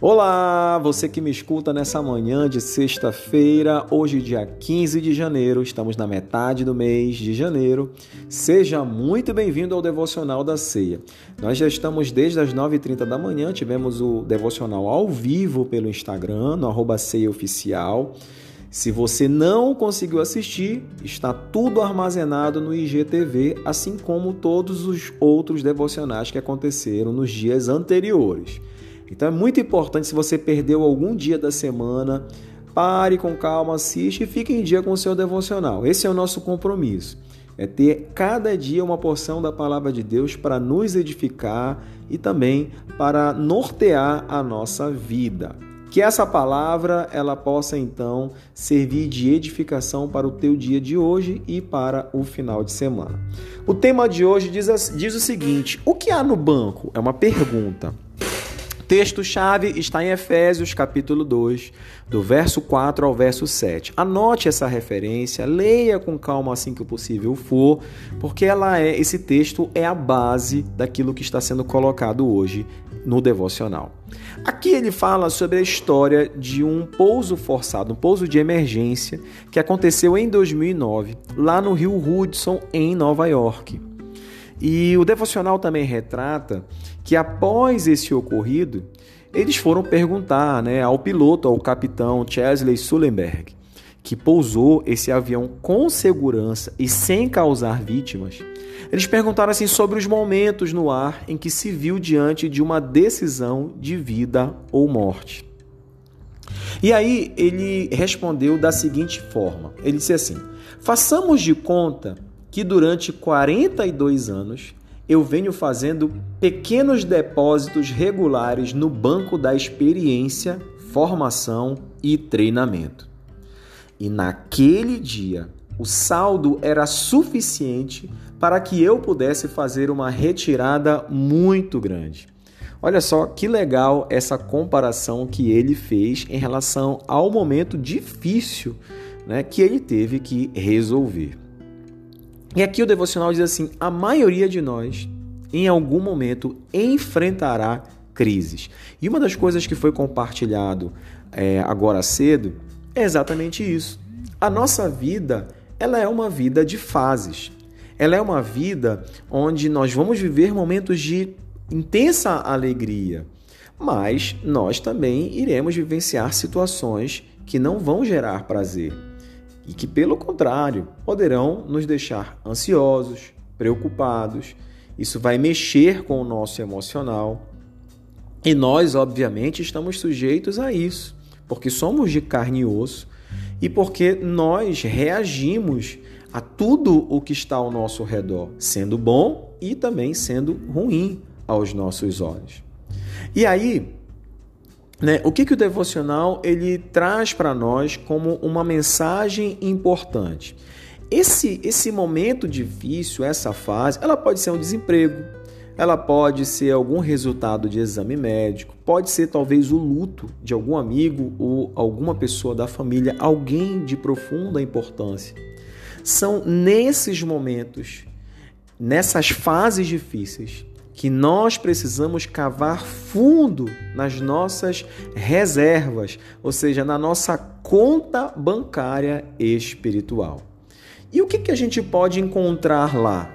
Olá, você que me escuta nessa manhã de sexta-feira, hoje, dia 15 de janeiro, estamos na metade do mês de janeiro. Seja muito bem-vindo ao Devocional da Ceia. Nós já estamos desde as 9h30 da manhã, tivemos o devocional ao vivo pelo Instagram, no arroba. Se você não conseguiu assistir, está tudo armazenado no IGTV, assim como todos os outros devocionais que aconteceram nos dias anteriores. Então é muito importante, se você perdeu algum dia da semana, pare com calma, assiste e fique em dia com o seu devocional. Esse é o nosso compromisso. É ter cada dia uma porção da palavra de Deus para nos edificar e também para nortear a nossa vida. Que essa palavra ela possa então servir de edificação para o teu dia de hoje e para o final de semana. O tema de hoje diz, diz o seguinte: o que há no banco? É uma pergunta texto-chave está em Efésios, capítulo 2, do verso 4 ao verso 7. Anote essa referência, leia com calma assim que possível for, porque ela é esse texto é a base daquilo que está sendo colocado hoje no devocional. Aqui ele fala sobre a história de um pouso forçado, um pouso de emergência que aconteceu em 2009, lá no Rio Hudson, em Nova York. E o devocional também retrata que após esse ocorrido, eles foram perguntar né, ao piloto, ao capitão Chesley Sullenberg, que pousou esse avião com segurança e sem causar vítimas. Eles perguntaram assim sobre os momentos no ar em que se viu diante de uma decisão de vida ou morte. E aí ele respondeu da seguinte forma: ele disse assim: façamos de conta que durante 42 anos eu venho fazendo pequenos depósitos regulares no banco da experiência, formação e treinamento. E naquele dia, o saldo era suficiente para que eu pudesse fazer uma retirada muito grande. Olha só que legal essa comparação que ele fez em relação ao momento difícil né, que ele teve que resolver. E aqui o devocional diz assim: a maioria de nós, em algum momento, enfrentará crises. E uma das coisas que foi compartilhado é, agora cedo é exatamente isso. A nossa vida, ela é uma vida de fases. Ela é uma vida onde nós vamos viver momentos de intensa alegria, mas nós também iremos vivenciar situações que não vão gerar prazer e que, pelo contrário, poderão nos deixar ansiosos, preocupados. Isso vai mexer com o nosso emocional. E nós, obviamente, estamos sujeitos a isso, porque somos de carne e osso e porque nós reagimos a tudo o que está ao nosso redor, sendo bom e também sendo ruim aos nossos olhos. E aí, né? O que, que o devocional ele traz para nós como uma mensagem importante? Esse, esse momento difícil, essa fase, ela pode ser um desemprego, ela pode ser algum resultado de exame médico, pode ser talvez o luto de algum amigo ou alguma pessoa da família, alguém de profunda importância. São nesses momentos, nessas fases difíceis, que nós precisamos cavar fundo nas nossas reservas, ou seja, na nossa conta bancária espiritual. E o que, que a gente pode encontrar lá?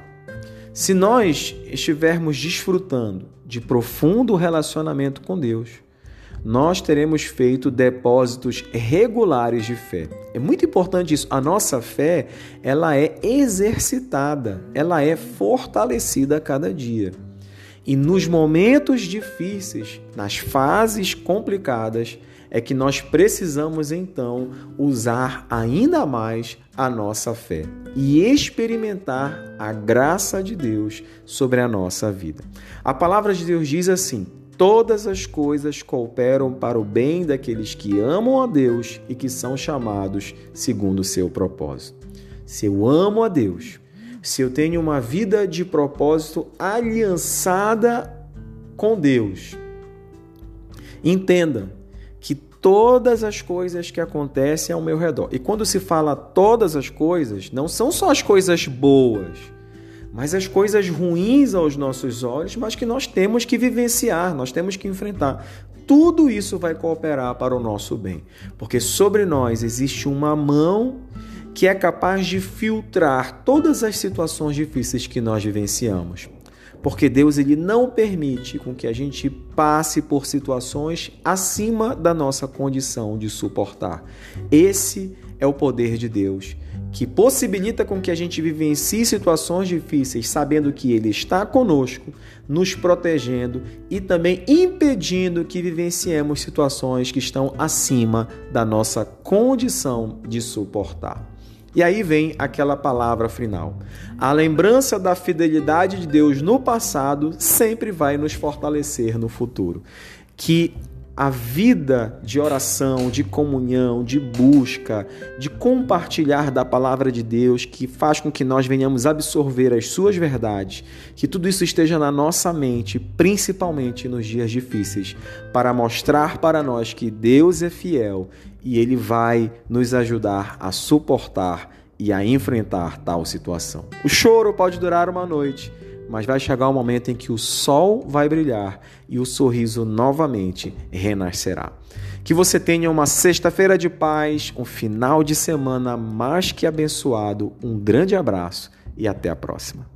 Se nós estivermos desfrutando de profundo relacionamento com Deus, nós teremos feito depósitos regulares de fé. É muito importante isso. A nossa fé, ela é exercitada, ela é fortalecida a cada dia. E nos momentos difíceis, nas fases complicadas, é que nós precisamos então usar ainda mais a nossa fé e experimentar a graça de Deus sobre a nossa vida. A palavra de Deus diz assim: Todas as coisas cooperam para o bem daqueles que amam a Deus e que são chamados segundo o seu propósito. Se eu amo a Deus, se eu tenho uma vida de propósito aliançada com Deus. Entenda que todas as coisas que acontecem ao meu redor, e quando se fala todas as coisas, não são só as coisas boas, mas as coisas ruins aos nossos olhos, mas que nós temos que vivenciar, nós temos que enfrentar. tudo isso vai cooperar para o nosso bem, porque sobre nós existe uma mão que é capaz de filtrar todas as situações difíceis que nós vivenciamos. Porque Deus ele não permite com que a gente passe por situações acima da nossa condição de suportar. Esse é o poder de Deus, que possibilita com que a gente vivencie situações difíceis, sabendo que ele está conosco, nos protegendo e também impedindo que vivenciemos situações que estão acima da nossa condição de suportar. E aí vem aquela palavra final. A lembrança da fidelidade de Deus no passado sempre vai nos fortalecer no futuro. Que a vida de oração, de comunhão, de busca, de compartilhar da palavra de Deus, que faz com que nós venhamos absorver as suas verdades, que tudo isso esteja na nossa mente, principalmente nos dias difíceis, para mostrar para nós que Deus é fiel e ele vai nos ajudar a suportar e a enfrentar tal situação. O choro pode durar uma noite mas vai chegar o um momento em que o sol vai brilhar e o sorriso novamente renascerá. Que você tenha uma sexta-feira de paz, um final de semana mais que abençoado, um grande abraço e até a próxima.